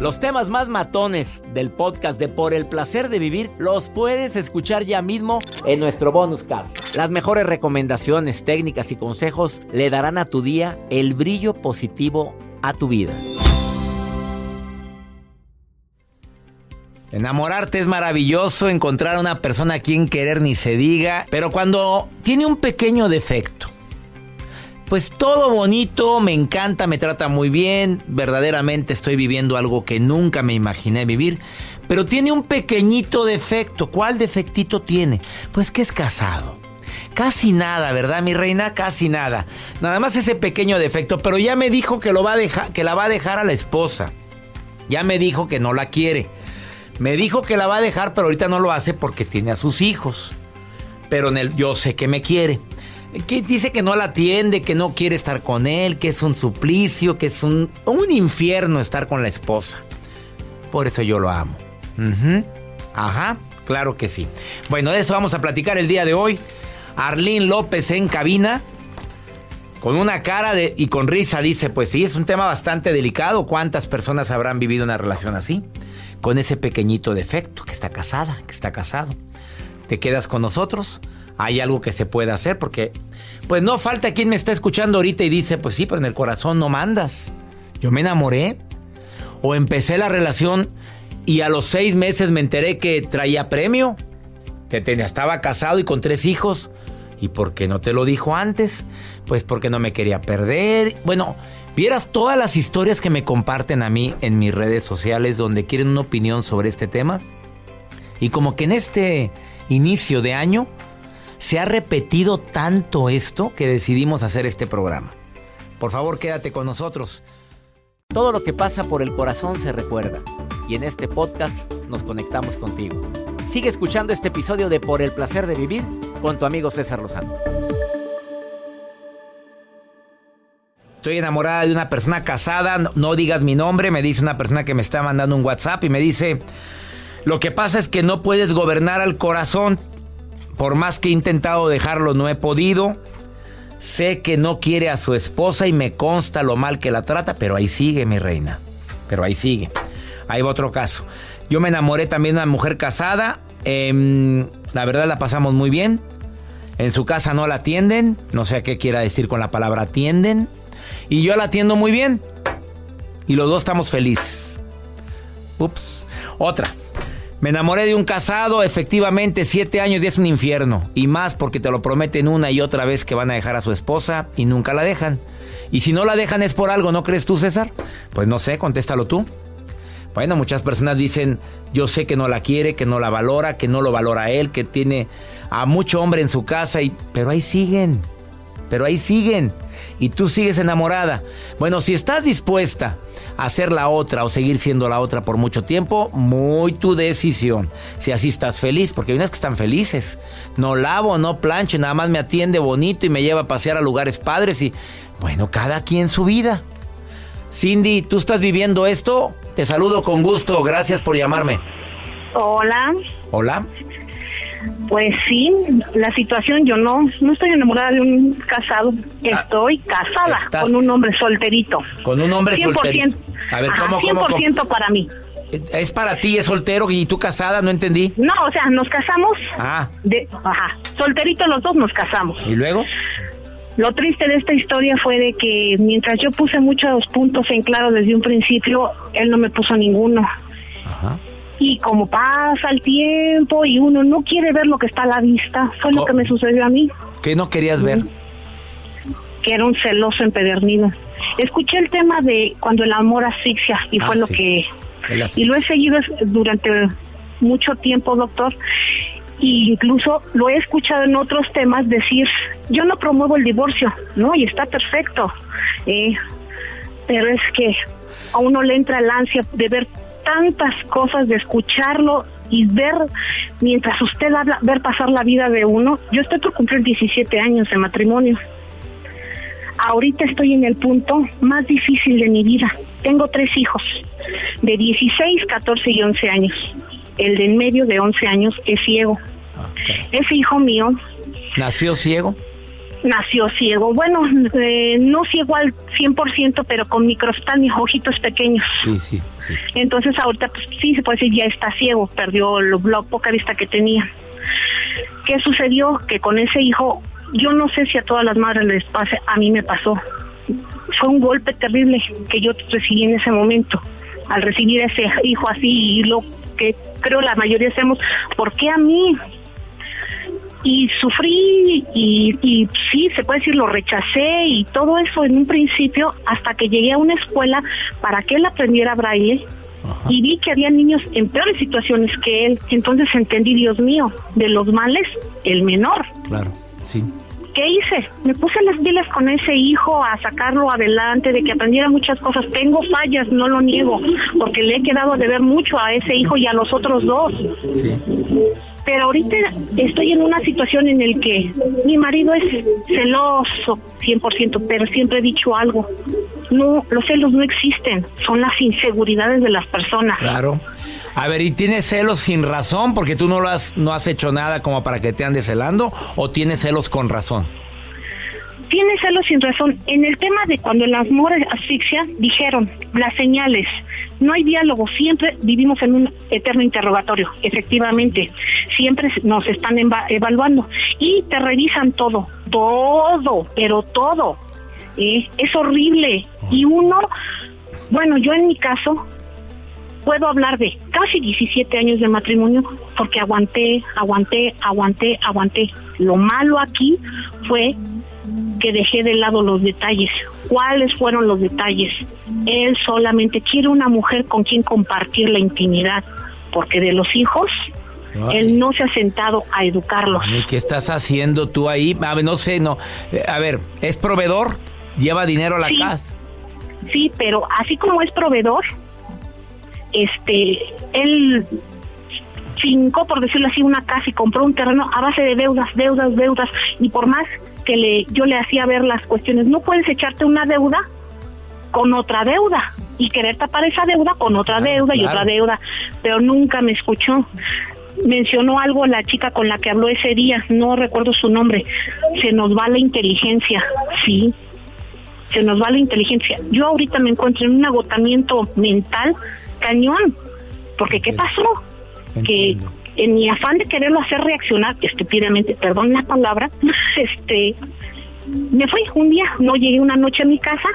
Los temas más matones del podcast de Por el placer de vivir los puedes escuchar ya mismo en nuestro bonus cast. Las mejores recomendaciones, técnicas y consejos le darán a tu día el brillo positivo a tu vida. Enamorarte es maravilloso, encontrar a una persona a quien querer ni se diga, pero cuando tiene un pequeño defecto, pues todo bonito, me encanta, me trata muy bien, verdaderamente estoy viviendo algo que nunca me imaginé vivir, pero tiene un pequeñito defecto. ¿Cuál defectito tiene? Pues que es casado. Casi nada, ¿verdad, mi reina? Casi nada. Nada más ese pequeño defecto, pero ya me dijo que lo va a que la va a dejar a la esposa. Ya me dijo que no la quiere. Me dijo que la va a dejar, pero ahorita no lo hace porque tiene a sus hijos. Pero en el yo sé que me quiere. Que dice que no la atiende, que no quiere estar con él, que es un suplicio, que es un, un infierno estar con la esposa. Por eso yo lo amo. Ujú. Ajá, claro que sí. Bueno, de eso vamos a platicar el día de hoy. Arlín López en cabina. Con una cara y con risa dice, pues sí, es un tema bastante delicado. ¿Cuántas personas habrán vivido una relación así? Con ese pequeñito defecto, que está casada, que está casado. ¿Te quedas con nosotros? Hay algo que se puede hacer porque, pues no falta quien me está escuchando ahorita y dice, pues sí, pero en el corazón no mandas. Yo me enamoré. O empecé la relación y a los seis meses me enteré que traía premio. Que tenía, estaba casado y con tres hijos. ¿Y por qué no te lo dijo antes? Pues porque no me quería perder. Bueno, vieras todas las historias que me comparten a mí en mis redes sociales donde quieren una opinión sobre este tema. Y como que en este inicio de año se ha repetido tanto esto que decidimos hacer este programa. Por favor, quédate con nosotros. Todo lo que pasa por el corazón se recuerda. Y en este podcast nos conectamos contigo. Sigue escuchando este episodio de Por el placer de vivir con tu amigo César Lozano. Estoy enamorada de una persona casada, no, no digas mi nombre, me dice una persona que me está mandando un WhatsApp y me dice, lo que pasa es que no puedes gobernar al corazón, por más que he intentado dejarlo no he podido, sé que no quiere a su esposa y me consta lo mal que la trata, pero ahí sigue mi reina, pero ahí sigue. Ahí va otro caso. Yo me enamoré también de una mujer casada, em, la verdad la pasamos muy bien. En su casa no la atienden, no sé qué quiera decir con la palabra atienden. Y yo la atiendo muy bien. Y los dos estamos felices. Ups. Otra. Me enamoré de un casado, efectivamente, siete años y es un infierno. Y más porque te lo prometen una y otra vez que van a dejar a su esposa y nunca la dejan. Y si no la dejan es por algo, ¿no crees tú, César? Pues no sé, contéstalo tú. Bueno, muchas personas dicen, yo sé que no la quiere, que no la valora, que no lo valora él, que tiene a mucho hombre en su casa, y... pero ahí siguen, pero ahí siguen, y tú sigues enamorada. Bueno, si estás dispuesta a ser la otra o seguir siendo la otra por mucho tiempo, muy tu decisión. Si así estás feliz, porque hay unas que están felices. No lavo, no plancho, nada más me atiende bonito y me lleva a pasear a lugares padres y, bueno, cada quien su vida. Cindy, ¿tú estás viviendo esto? Te saludo con gusto, gracias por llamarme. Hola, Hola. Pues sí, la situación, yo no, no estoy enamorada de un casado, estoy casada Ah, estás- con un hombre solterito. Con un hombre 100%, solterito. A ver, ¿cómo, cómo, cómo? 100% para mí. ¿Es para ti, es soltero y tú casada? No entendí. No, o sea, nos casamos, Ah, de, ajá, solteritos los dos nos casamos. ¿y luego? Lo triste de esta historia fue de que mientras yo puse muchos puntos en claro desde un principio, él no me puso ninguno. Ajá. Y como pasa el tiempo y uno no quiere ver lo que está a la vista, fue lo que me sucedió a mí, ¿Qué no querías ver? que era un celoso empedernido. Escuché el tema de cuando el amor asfixia y Ah, fue lo sí. que... Y lo he seguido durante mucho tiempo, doctor. Y incluso lo he escuchado en otros temas decir, yo no promuevo el divorcio, ¿no? Y está perfecto. Eh, pero es que a uno le entra el ansia de ver tantas cosas, de escucharlo y ver, mientras usted habla, ver pasar la vida de uno. Yo estoy por cumplir 17 años de matrimonio. Ahorita estoy en el punto más difícil de mi vida. Tengo tres hijos, de 16, 14 y 11 años. El de en medio de 11 años es ciego. Ah. Ese hijo mío ¿Nació ciego? Nació ciego. Bueno, eh, no ciego al 100%, pero con microstáneos, ojitos pequeños. Sí, sí, sí. Entonces ahorita pues sí se puede decir ya está ciego, perdió lo, la poca vista que tenía. ¿Qué sucedió? Que con ese hijo, yo no sé si a todas las madres les pase, a mí me pasó. Fue un golpe terrible que yo recibí en ese momento. Al recibir ese hijo así y lo que creo la mayoría hacemos, ¿por qué a mí? Y sufrí y, y sí, se puede decir, lo rechacé y todo eso en un principio hasta que llegué a una escuela para que él aprendiera braille Ajá. y vi que había niños en peores situaciones que él. Entonces entendí, Dios mío, de los males, el menor. Claro, sí. ¿Qué hice? Me puse las pilas con ese hijo a sacarlo adelante, de que aprendiera muchas cosas. Tengo fallas, no lo niego, porque le he quedado de ver mucho a ese hijo y a los otros dos. Sí. Pero ahorita estoy en una situación en el que mi marido es celoso 100%, pero siempre he dicho algo. No, los celos no existen, son las inseguridades de las personas. Claro. A ver, ¿y tienes celos sin razón porque tú no lo has, no has hecho nada como para que te andes celando o tienes celos con razón? Tiene celos sin razón. En el tema de cuando el amor asfixia, dijeron las señales. No hay diálogo, siempre vivimos en un eterno interrogatorio, efectivamente. Siempre nos están eva- evaluando y te revisan todo, todo, pero todo. ¿eh? Es horrible. Y uno, bueno, yo en mi caso, puedo hablar de casi 17 años de matrimonio porque aguanté, aguanté, aguanté, aguanté. Lo malo aquí fue que dejé de lado los detalles. ¿Cuáles fueron los detalles? Él solamente quiere una mujer con quien compartir la intimidad, porque de los hijos, Ay. él no se ha sentado a educarlos. ¿Y qué estás haciendo tú ahí? A ver, no sé, no. A ver, ¿es proveedor? ¿Lleva dinero a la Sí. casa? Sí, pero así como es proveedor, este, él fincó, por decirlo así, una casa y compró un terreno a base de deudas, deudas, deudas, y por más que le, yo le hacía ver las cuestiones, no puedes echarte una deuda con otra deuda y querer tapar esa deuda con otra deuda y otra deuda, pero nunca me escuchó. Mencionó algo la chica con la que habló ese día, no recuerdo su nombre. Se nos va la inteligencia, sí, se nos va la inteligencia. Yo ahorita me encuentro en un agotamiento mental cañón, porque ¿qué pasó? Que. En mi afán de quererlo hacer reaccionar, estúpidamente, perdón la palabra, este, me fui un día, no llegué una noche a mi casa,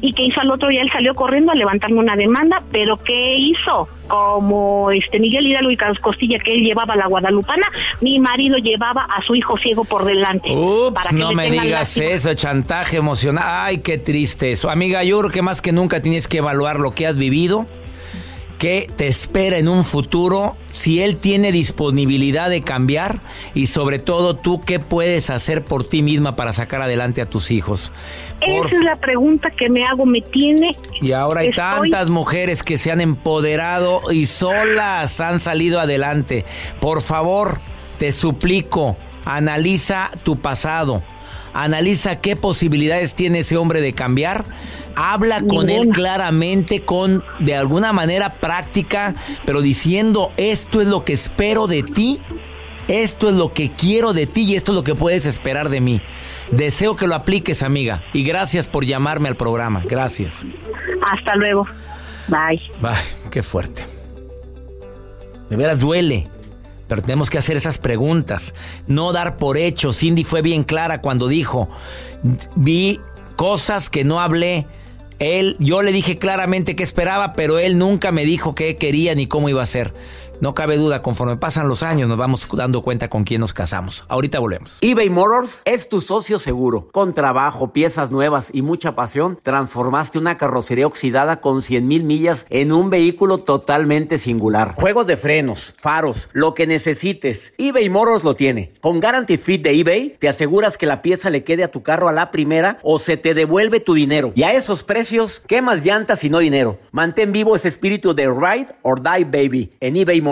y que hizo al otro día él salió corriendo a levantarme una demanda, pero ¿qué hizo? Como este Miguel Hidalgo y Carlos Costilla que él llevaba a la guadalupana, mi marido llevaba a su hijo ciego por delante. para Ups, que no me digas eso, chantaje emocional. Ay, qué triste eso. Amiga, yo creo que más que nunca tienes que evaluar lo que has vivido, qué te espera en un futuro, si él tiene disponibilidad de cambiar y sobre todo tú qué puedes hacer por ti misma para sacar adelante a tus hijos. Por Esa es la pregunta que me hago, me tiene... Y ahora hay Estoy- tantas mujeres que se han empoderado y solas han salido adelante. Por favor, te suplico, analiza tu pasado. Analiza qué posibilidades tiene ese hombre de cambiar. Habla con él claramente, con de alguna manera práctica, pero diciendo esto es lo que espero de ti, esto es lo que quiero de ti y esto es lo que puedes esperar de mí. Deseo que lo apliques, amiga, y gracias por llamarme al programa. Gracias. Hasta luego. Bye. Ay, qué fuerte. De veras duele. Pero tenemos que hacer esas preguntas, no dar por hecho. Cindy fue bien clara cuando dijo, vi cosas que no hablé. Él, yo le dije claramente qué esperaba, pero él nunca me dijo qué quería ni cómo iba a ser. No cabe duda, conforme pasan los años nos vamos dando cuenta con quién nos casamos. Ahorita volvemos. eBay Motors es tu socio seguro. Con trabajo, piezas nuevas y mucha pasión, transformaste una carrocería oxidada con 100 mil millas en un vehículo totalmente singular. Juegos de frenos, faros, lo que necesites, eBay Motors lo tiene. Con Guarantee Fit de eBay, te aseguras que la pieza le quede a tu carro a la primera o se te devuelve tu dinero. Y a esos precios, ¿qué más llantas y no dinero? Mantén vivo ese espíritu de Ride or Die Baby en eBay Motors.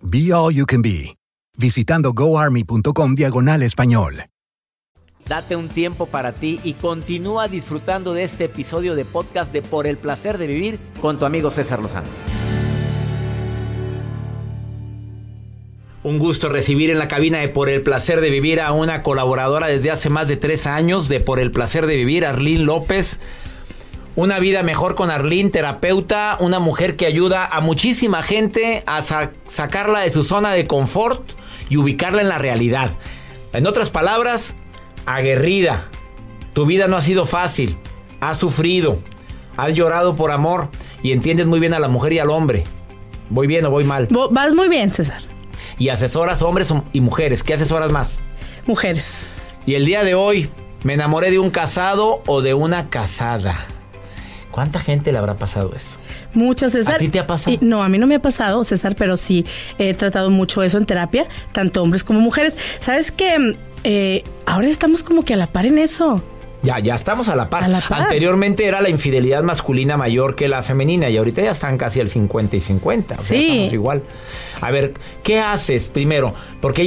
Be All You Can Be, visitando goarmy.com diagonal español. Date un tiempo para ti y continúa disfrutando de este episodio de podcast de Por el Placer de Vivir con tu amigo César Lozano. Un gusto recibir en la cabina de Por el Placer de Vivir a una colaboradora desde hace más de tres años de Por el Placer de Vivir, Arlene López. Una vida mejor con Arlene, terapeuta, una mujer que ayuda a muchísima gente a sacarla de su zona de confort y ubicarla en la realidad. En otras palabras, aguerrida. Tu vida no ha sido fácil. Has sufrido. Has llorado por amor y entiendes muy bien a la mujer y al hombre. ¿Voy bien o voy mal? Vas muy bien, César. Y asesoras hombres y mujeres. ¿Qué asesoras más? Mujeres. Y el día de hoy, ¿me enamoré de un casado o de una casada? ¿Cuánta gente le habrá pasado eso? Muchas, César. ¿A ti te ha pasado? no, a mí no me ha pasado, César, pero sí he tratado mucho eso en terapia, tanto hombres como mujeres. ¿Sabes qué? Eh, ahora estamos como que a la par en eso. Ya, ya estamos a la, par. Anteriormente era la infidelidad masculina mayor que la femenina y ahorita ya están casi al 50 y 50. O sí. estamos igual. A ver, ¿qué haces primero? Porque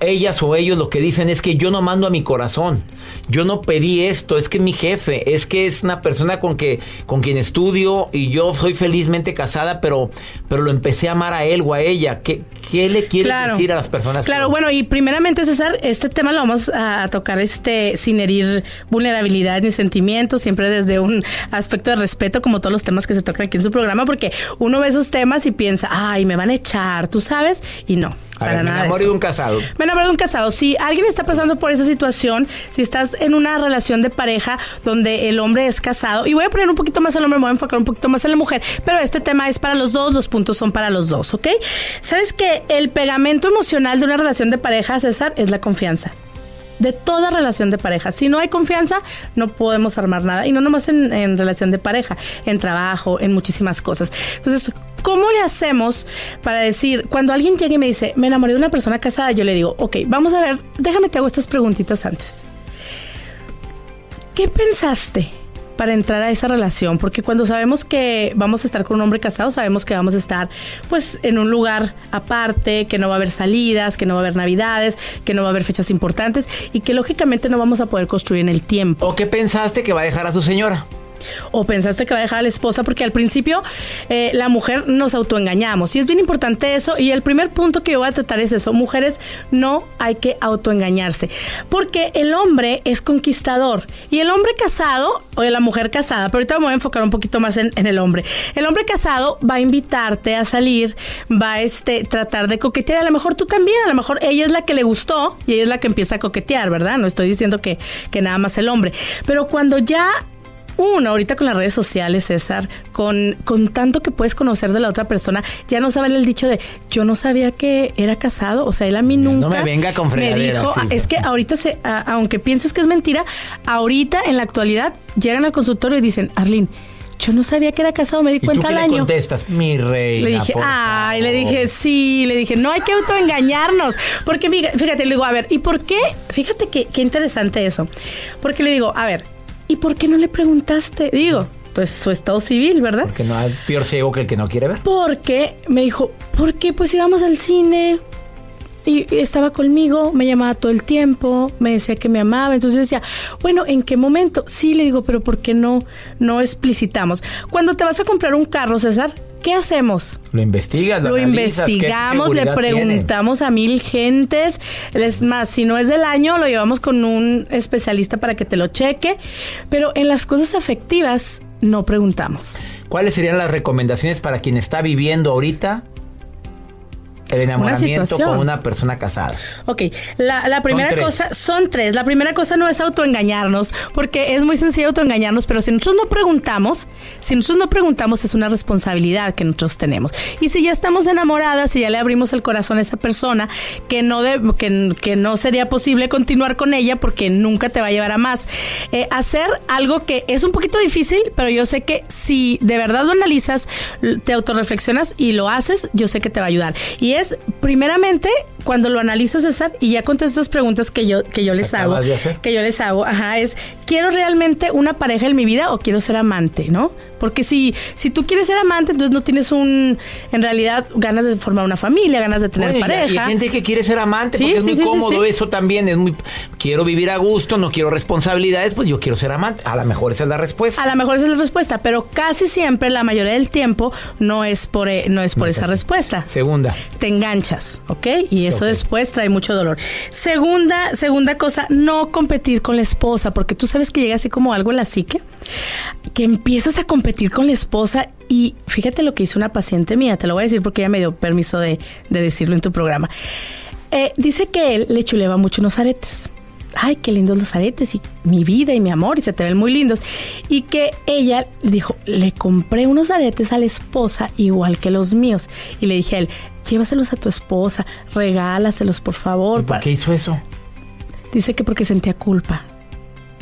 ellas o ellos lo que dicen es que yo no mando a mi corazón. Yo no pedí esto, es que mi jefe, es que es una persona con que con quien estudio y yo soy felizmente casada, pero pero lo empecé a amar a él o a ella. ¿Qué, qué le quieres decir a las personas? Claro, bueno, y primeramente César, este tema lo vamos a tocar este sin herir vulnerabilidad ni sentimientos, siempre desde un aspecto de respeto como todos los temas que se tocan aquí en su programa, porque uno ve esos temas y piensa, "Ay, me van a echar tú sabes, y no. para nada me enamoré de, un casado. Me enamoré de un casado. Si alguien está pasando por esa situación, si estás en una relación de pareja donde el hombre es casado, y voy a poner un poquito más al hombre, me voy a enfocar un poquito más en la mujer, pero este tema es para los dos, los puntos son para los dos, ¿ok? ¿Sabes que el pegamento emocional de una relación de pareja, César, es la confianza? De toda relación de pareja. Si no hay confianza, no podemos armar nada. Y no nomás en, relación de pareja, en trabajo, en muchísimas cosas. Entonces, ¿cómo le hacemos para decir, cuando alguien llega y me dice, me enamoré de una persona casada, yo le digo, ok, vamos a ver, déjame te hago estas preguntitas antes. ¿Qué pensaste? Para entrar a esa relación, porque cuando sabemos que vamos a estar con un hombre casado, sabemos que vamos a estar pues en un lugar aparte, que no va a haber salidas, que no va a haber navidades, que no va a haber fechas importantes y que lógicamente no vamos a poder construir en el tiempo. ¿O qué pensaste que va a dejar a su señora? O pensaste que va a dejar a la esposa, porque al principio eh, la mujer nos autoengañamos. Y es bien importante eso. Y el primer punto que yo voy a tratar es eso. Mujeres, no hay que autoengañarse. Porque el hombre es conquistador. Y el hombre casado, o la mujer casada, pero ahorita me voy a enfocar un poquito más en, el hombre. El hombre casado va a invitarte a salir, va a este, tratar de coquetear. A lo mejor tú también, a lo mejor ella es la que le gustó y ella es la que empieza a coquetear, ¿verdad? No estoy diciendo que, que nada más el hombre. Pero cuando ya uno, ahorita con las redes sociales, César, con, con tanto que puedes conocer de la otra persona, ya no saben el dicho de yo no sabía que era casado. O sea, él a mí nunca. No me venga con Me dijo, es que ahorita, se, aunque pienses que es mentira, ahorita en la actualidad llegan al consultorio y dicen, Arlene, yo no sabía que era casado, me di cuenta al año. Le contestas, mi rey. Le dije, ay, le dije, sí, le dije, no hay que autoengañarnos. Porque fíjate, le digo, a ver, ¿y por qué? Fíjate qué interesante eso. Porque le digo, a ver, ¿y por qué no le preguntaste? Digo, pues su estado civil, ¿verdad? Porque no hay peor ciego que el que no quiere ver. Porque me dijo, ¿por qué? Pues íbamos al cine. y estaba conmigo, me llamaba todo el tiempo, me decía que me amaba, entonces yo decía, bueno, ¿en qué momento? Sí, le digo, pero ¿por qué no, no explicitamos? Cuando te vas a comprar un carro, César, ¿qué hacemos? Lo investigas, lo, investigamos, le preguntamos a mil gentes. Es más, si no es del año, lo llevamos con un especialista para que te lo cheque. Pero en las cosas afectivas no preguntamos. ¿Cuáles serían las recomendaciones para quien está viviendo ahorita el enamoramiento con una persona casada. Ok, la, primera cosa, son tres. La primera cosa no es autoengañarnos, porque es muy sencillo autoengañarnos, pero si nosotros no preguntamos, si nosotros no preguntamos, es una responsabilidad que nosotros tenemos. Y si ya estamos enamoradas, si ya le abrimos el corazón a esa persona, que no, que, que, no sería posible continuar con ella porque nunca te va a llevar a más. Eh, hacer algo que es un poquito difícil, pero yo sé que si de verdad lo analizas, te autorreflexionas y lo haces, yo sé que te va a ayudar. Y es, primeramente, cuando lo analizas, César, y ya contestas esas preguntas que yo, que yo les hago, que yo les hago, ajá, es, ¿quiero realmente una pareja en mi vida o quiero ser amante, no? Porque si, si tú quieres ser amante, entonces no tienes un, en realidad, ganas de formar una familia, ganas de tener pareja. Y hay gente que quiere ser amante porque es muy cómodo, eso también es muy, quiero vivir a gusto, no quiero responsabilidades, pues yo quiero ser amante. A lo mejor esa es la respuesta. A lo mejor esa es la respuesta, pero casi siempre, la mayoría del tiempo, no es por, eh, no es por esa respuesta. Segunda. Te enganchas, ¿ok? Y eso después trae mucho dolor. Segunda, segunda cosa, no competir con la esposa, porque tú sabes que llega así como algo en la psique, que empiezas a competir con la esposa y fíjate lo que hizo una paciente mía, te lo voy a decir porque ella me dio permiso de, decirlo en tu programa. Eh, dice que él le chuleba mucho unos aretes ay, qué lindos los aretes y mi vida y mi amor y se te ven muy lindos. Y que ella dijo, le compré unos aretes a la esposa igual que los míos. Y le dije a él, llévaselos a tu esposa, regálaselos por favor. ¿Por qué hizo eso? Dice que porque sentía culpa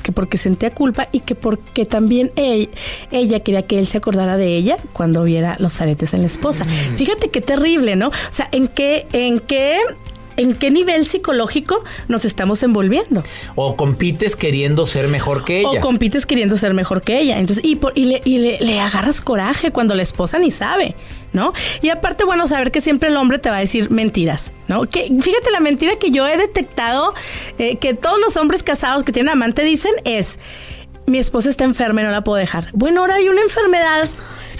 que porque sentía culpa y que porque también ella, quería que él se acordara de ella cuando viera los aretes en la esposa. Mm. Fíjate qué terrible, ¿no? O sea, en qué, en qué en qué nivel psicológico nos estamos envolviendo. O compites queriendo ser mejor que ella. O compites queriendo ser mejor que ella. Entonces, y, y, le, y le, agarras coraje cuando la esposa ni sabe, ¿no? Y aparte, bueno, saber que siempre el hombre te va a decir mentiras, ¿no? Que, fíjate, la mentira que yo he detectado, eh, que todos los hombres casados que tienen amante dicen es, mi esposa está enferma y no la puedo dejar. Bueno, ahora hay una enfermedad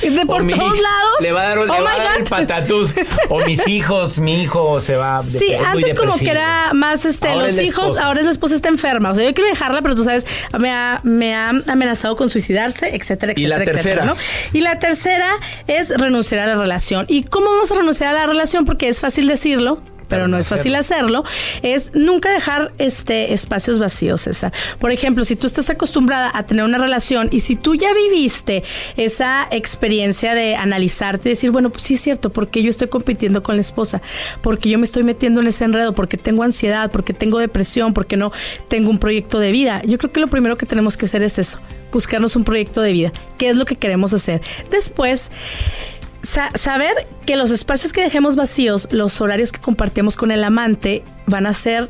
de por todos lados. Le va a dar, oh el patatús. o mis hijos, mi hijo se va. Sí, antes como que era más este, los hijos, ahora la esposa está enferma. O sea, yo quiero dejarla, pero tú sabes, me ha, me ha amenazado con suicidarse, etcétera, etcétera. Y la tercera. ¿no? Y la tercera es renunciar a la relación. ¿Y cómo vamos a renunciar a la relación? Porque es fácil decirlo, pero no es fácil hacerlo, es nunca dejar este espacios vacíos, César. Por ejemplo, si tú estás acostumbrada a tener una relación y si tú ya viviste esa experiencia de analizarte y decir, bueno, pues sí es cierto, porque yo estoy compitiendo con la esposa, porque yo me estoy metiendo en ese enredo, porque tengo ansiedad, porque tengo depresión, porque no tengo un proyecto de vida. Yo creo que lo primero que tenemos que hacer es eso, buscarnos un proyecto de vida. ¿Qué es lo que queremos hacer? Después, saber que los espacios que dejemos vacíos, los horarios que compartimos con el amante, van a ser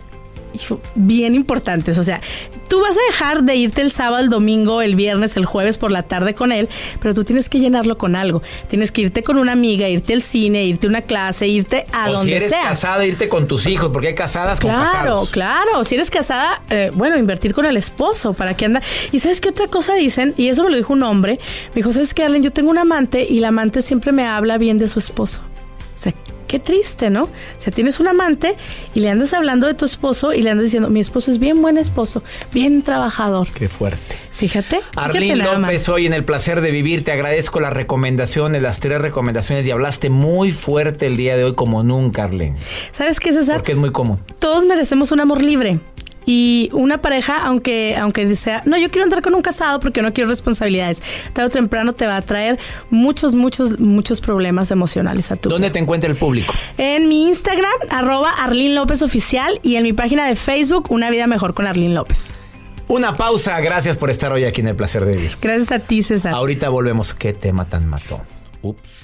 bien importantes. O sea, tú vas a dejar de irte el sábado, el domingo, el viernes, el jueves por la tarde con él, pero tú tienes que llenarlo con algo. Tienes que irte con una amiga, irte al cine, irte a una clase, irte a o donde si eres casada, irte con tus hijos, porque hay casadas con Claro, claro. Si eres casada, eh, bueno, invertir con el esposo, ¿para qué anda? Y ¿sabes qué otra cosa dicen? Y eso me lo dijo un hombre. Me dijo, ¿sabes qué, Arlen? Yo tengo un amante y la amante siempre me habla bien de su esposo. O sea, qué triste, ¿no? O sea, tienes un amante y le andas hablando de tu esposo y le andas diciendo, mi esposo es bien buen esposo, bien trabajador. Qué fuerte. Fíjate. Arlene López, hoy en el placer de vivir, te agradezco las recomendaciones, las tres recomendaciones y hablaste muy fuerte el día de hoy como nunca, Arlene. ¿Sabes qué, César? Porque es muy común. Todos merecemos un amor libre. Y una pareja, aunque, aunque desea, no, yo quiero entrar con un casado porque no quiero responsabilidades, tarde o temprano te va a traer muchos, muchos, muchos problemas emocionales a tu ¿Dónde te encuentra el público? En mi Instagram, arroba Arlene López Oficial, y en mi página de Facebook, Una Vida Mejor con Arlene López. Una pausa, gracias por estar hoy aquí en El Placer de Vivir. Gracias a ti, César. Ahorita volvemos. ¿Qué tema tan mató? Ups.